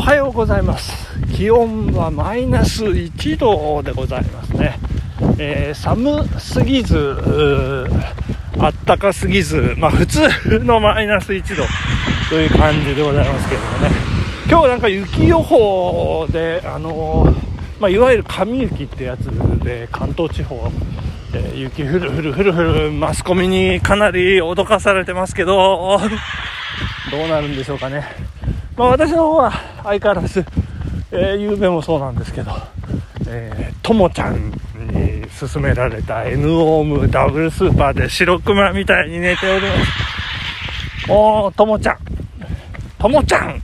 おはようございます。気温はマイナス1度でございますね、えー、寒すぎずあったかすぎずまあ普通のマイナス1度という感じでございますけれどもね。今日なんか雪予報であのー、まあ、いわゆる神雪ってやつで関東地方えー、雪降る降る降る降るマスコミにかなり脅かされてますけどどうなるんでしょうかね。まあ、私の方は相変わらず、えー、ゆうべもそうなんですけど、えー、ともちゃんに勧められた N オームダブルスーパーで白熊みたいに寝ております。おー、ともちゃん。ともちゃんもう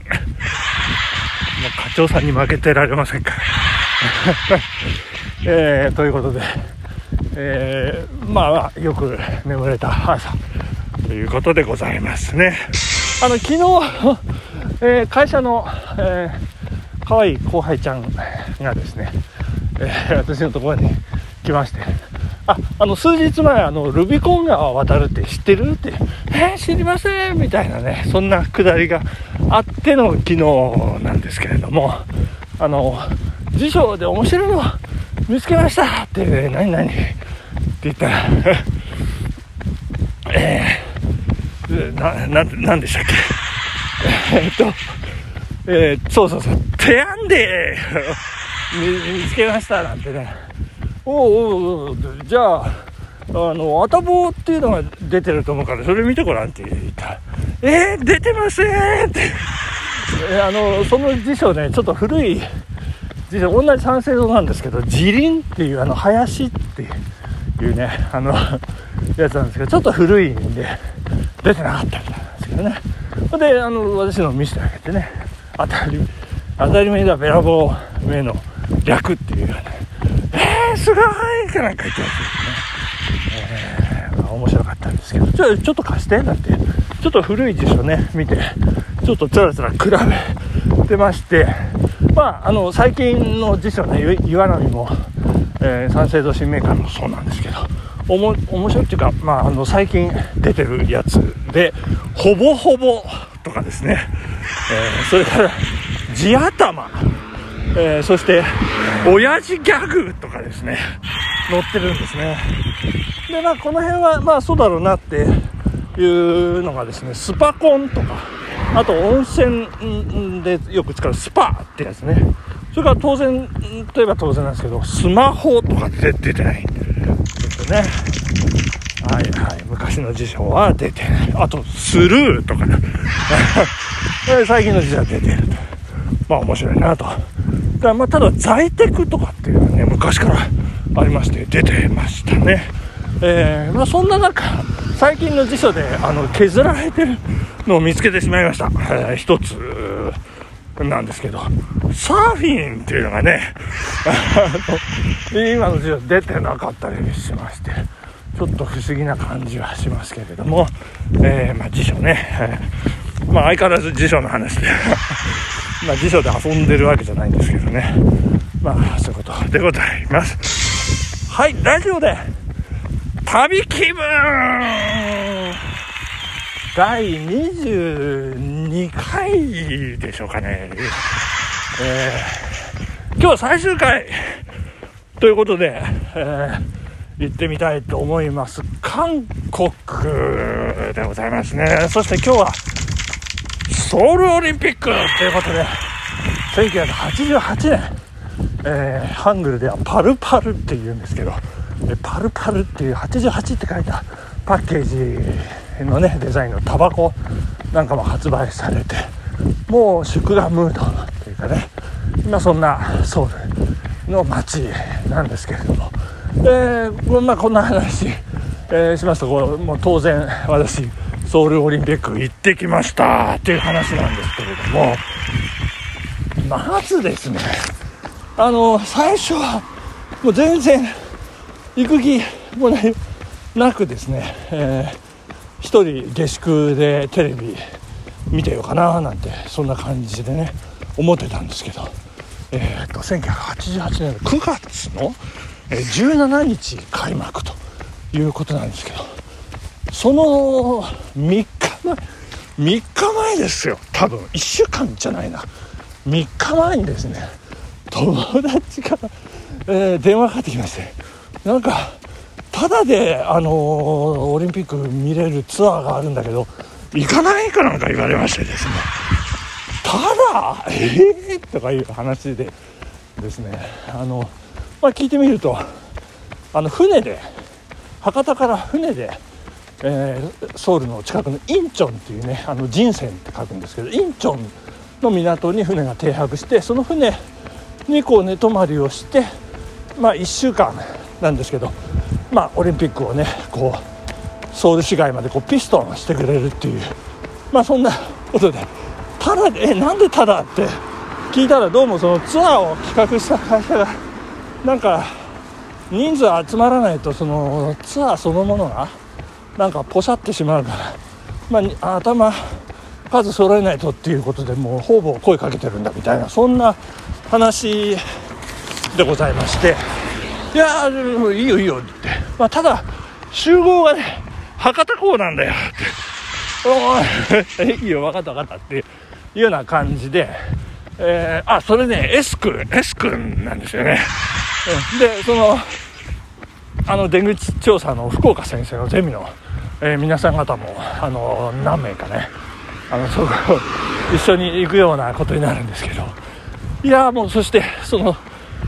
課長さんに負けてられませんから。えー、ということで、えー、まあ、よく眠れた朝ということでございますね。あの、昨日、えー、会社の、えー、可愛い後輩ちゃんがですね、えー、私のところに来まして、あ、あの、数日前、あの、ルビコン川渡るって知ってるって、えー、知りませんみたいなね、そんなくだりがあっての昨日なんですけれども、あの、辞書で面白いの見つけましたって、ね、何々って言ったら、えー、な、な、なんでしたっけ？えっと、えー、そうそうそう、てやんで。見つけましたなんてね。おうおうじゃあ、あの、あたぼうっていうのが出てると思うから、それ見てごらんって言った、えー、出てませんって。えあの、その辞書ね、ちょっと古い。辞書、同じ三省堂なんですけど、辞林っていう、あの、林っていうね、あの、やつなんですけど、ちょっと古いんで、出てなかったみたいな。ですけどね。で、あの、私の見せてあげてね、当たり、当たり前だ、べらぼう目の略っていう。よね、えー、すごい！かなんか言ってますよね。えー、まあ、面白かったんですけど、ちょ、ちょっと貸して、なんて、ちょっと古い辞書ね、見て、ちょっとつらつら比べてまして、まあ、あの、最近の辞書ね、岩波も、えー、三省堂新メーカーもそうなんですけど、おも面白いっていうか、まあ、あの最近出てるやつで「ほぼほぼ」とかですね、えー、それから「地頭」えー、そして「親父ギャグ」とかですね。載ってるんですね。でまあこの辺はまあそうだろうなっていうのがですねスパコンとかあと温泉でよく使うスパってやつね。それから当然といえば当然なんですけどスマホとか出てない。ね。はいはい。昔の辞書は出てない。あとスルーとか。ね 最近の辞書は出てると。まあ面白いなと。だまあただ在テクとかっていうのはね昔からありまして出てましたね。えー、まあそんな中最近の辞書であの削られてるのを見つけてしまいました、えー、一つなんですけど、サーフィンっていうのがね、あの今の授業出てなかったりしまして、ちょっと不思議な感じはしますけれども、えー、まあ、辞書ね、えー、まあ、相変わらず辞書の話で まあ、辞書で遊んでるわけじゃないんですけどね、まあ、そういうことでございます。はい、ラジオで、旅気分第22回でしょうかね。えー、今日最終回ということで、えー、行ってみたいと思います。韓国でございますね。そして今日はソウルオリンピックということで、1988年、えー、ハングルではパルパルって言うんですけど、パルパルっていう88って書いたパッケージのねデザインのタバコなんかも発売されてもう祝賀ムードかね。今そんなソウルの街なんですけれども、えーまあ、こんな話、えー、しますとこうもう当然私ソウルオリンピック行ってきました。っていう話なんですけれども。まずですね。あの最初はもう全然行く気もなくですね、えー一人下宿でテレビ見てようかななんてそんな感じでね。思ってたんですけど、えー、っと1988年の9月の17日開幕ということなんですけど。その3日前3日前ですよ。多分1週間じゃないな。3日前にですね友達から、えー、電話かかってきまして。なんかただで、あのー、オリンピック見れるツアーがあるんだけど行かないかなんか言われましてですね。ただええー、とかいう話でですね。あの、まあ、聞いてみるとあの船で博多から船で、えー、ソウルの近くのインチョンっていうねあの人船って書くんですけどインチョンの港に船が停泊してその船にこう寝泊まりをしてまあ1週間なんですけどまあオリンピックをねこうソウル市街までこうピストンしてくれるっていうまあそんなことでただえなんでただって。聞いたらどうもそのツアーを企画した会社がなんか人数集まらないとそのツアーそのものがなんかポシャってしまうから、まあ、頭数揃えないとっていうことでもうほぼ声かけてるんだみたいなそんな話でございまして。いやーいいよいいよって、まあ、ただ集合がね博多港なんだよって。いいよ分かった分かったって。いうような感じで、えー、あそれね S 君 S 君なんですよね。でそのあの出口調査の福岡先生のゼミの、えー、皆さん方もあの何名かねあのそこ一緒に行くようなことになるんですけど。いやもうそしてその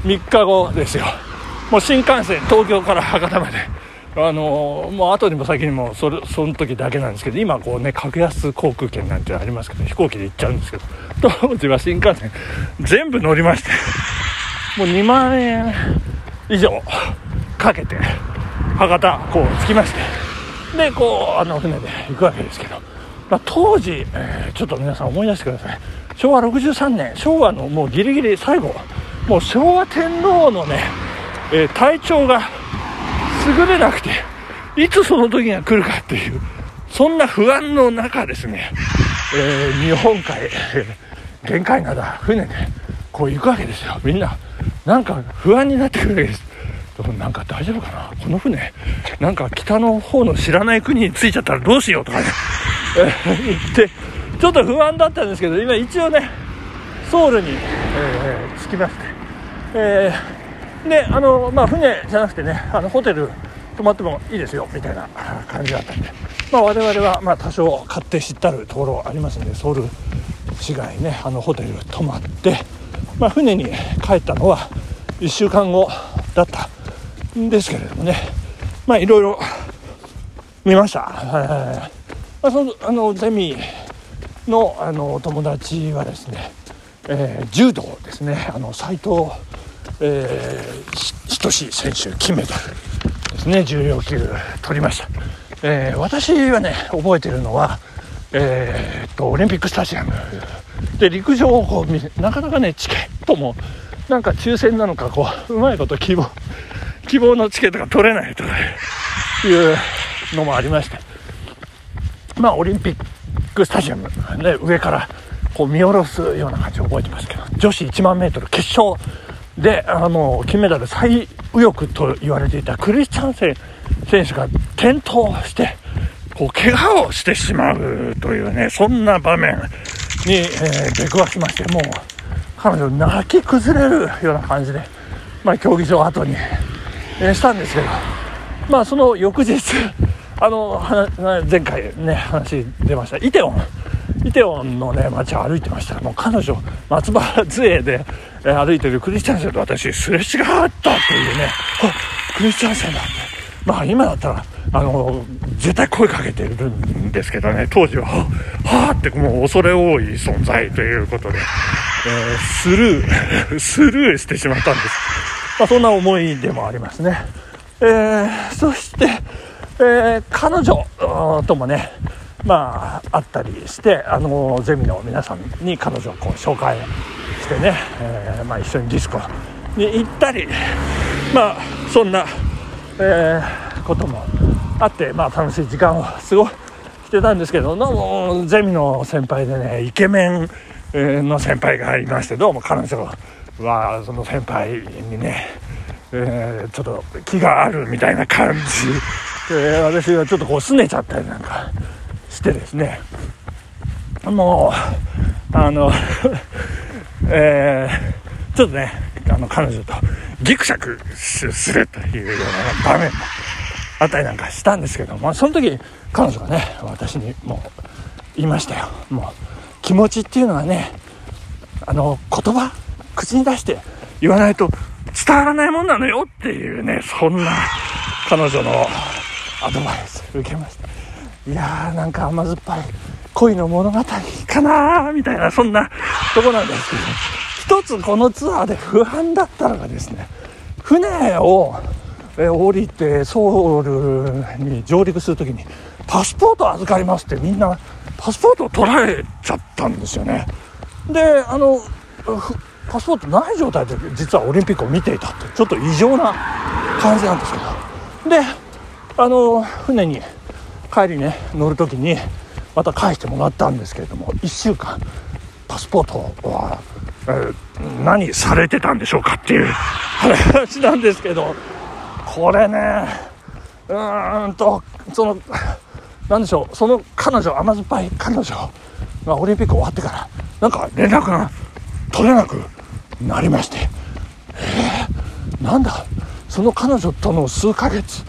3日後ですよ。もう新幹線東京から博多まで。あのもう後にも先にもそれその時だけなんですけど今こうね格安航空券なんてありますけど飛行機で行っちゃうんですけど当時は新幹線全部乗りましてもう2万円以上かけて博多こう着きましてでこうあの船で行くわけですけど、まあ、当時、えー、ちょっと皆さん思い出してください。昭和63年昭和のもうギリギリ最後もう昭和天皇のね、えー、体調が優れなくていつその時が来るかっていうそんな不安の中ですね、えー、日本海、えー、限界灘船でこう行くわけですよ。みんななんか不安になってくるわけです。なんか大丈夫かな？この船なんか北の方の知らない国に着いちゃったらどうしようとかね。言ってちょっと不安だったんですけど今一応ねソウルに、えー、着きまして、えー、であのまあ船じゃなくてねあのホテル泊まってもいいですよみたいな感じだったんで、まあ、我々はま多少買って知ったるところありますんでソウル市街ねあのホテル泊まってまあ、船に帰ったのは1週間後だったんですけれどもね。いろいろ見ました、まあ、そのあのゼミのあの友達はですね、えー、柔道ですね。あの斉藤、えー、仁選手金メダルですね重量級取りました、えー、私はね覚えてるのはえー、っとオリンピックスタジアム。で陸上をこうなかなかねチケットもなんか抽選なのかこううまいこと希望希望のチケットが取れないというのもありまして。まあオリンピックスタジアム、ね、上からこう見下ろすような感じを覚えてますけど女子1万メートル決勝であの金メダル最右翼と言われていたクリスチャンセン選手が転倒してこう怪我をしてしまうというねそんな場面に、えー、出くわしましてもう彼女泣き崩れるような感じで、まあ、競技場後に、えー、したんですけど、まあ、その翌日あの前回ね話出ましたイテウォン。イテウォンのね街を歩いてました。らもう彼女松原杖で、え、歩いてるクリスチャンセンと私すれ違ったというね。あクリスチャンセンだってまあ今だったらあの絶対声かけてるんですけどね当時は。はあってもう恐れ多い存在ということで、えー、スルー スルーしてしまったんです、まあ、そんな思いでもありますね、えー、そして、えー、彼女ともねまああったりしてあのゼミの皆さんに彼女をこう紹介してね、えまあ、一緒にディスコに行ったりまあそんな、えこともあって、まあ、楽しい時間を過ごしてたんですけどどうもゼミの先輩でねイケメンの先輩がいましてどうも彼女はその先輩にね、えー、ちょっと気があるみたいな感じ、え、私はちょっとこう拗ねちゃったりなんかしてですねもうあの えー、ちょっとね、あの、彼女とギクシャクするというような場面もあったりなんかしたんですけど、まあ、その時、彼女がね、私にもう言いましたよ。もう、気持ちっていうのはね、あの、言葉、口に出して言わないと伝わらないもんなのよっていうね、そんな彼女のアドバイス受けました。いやー、なんか甘酸っぱい恋の物語かなーみたいな、そんなとこなんですけど、一つこのツアーで不安だったのがですね、船を降りてソウルに上陸するときに、パスポート預かりますってみんなパスポートを取られちゃったんですよね。で、あの、パスポートない状態で実はオリンピックを見ていたってちょっと異常な感じなんですけどであの船に帰りね乗る時にまた返してもらったんですけれども1週間パスポートは、えー、何されてたんでしょうかっていう話なんですけどこれねうーんとその何でしょうその彼女甘酸っぱい彼女がオリンピック終わってからなんか連絡が取れなくなりましてえー、なんだその彼女との数ヶ月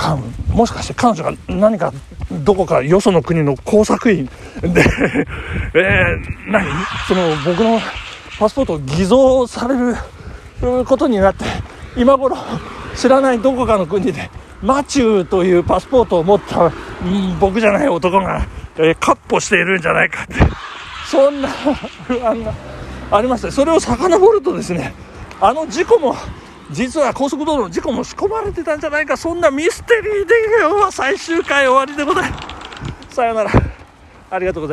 間もしかして彼女が何かどこかよその国の工作員で えー、何？その僕のパスポートを偽造されることになって今頃知らないどこかの国でマチューというパスポートを持った、うん、僕じゃない男が、えー、カッポしているんじゃないかってそんな不安がありましてそれを遡るとですねあの事故も実は高速道路の事故も仕込まれてたんじゃないか。そんなミステリーで今日は最終回終わりでございます。さようなら。ありがとうございます。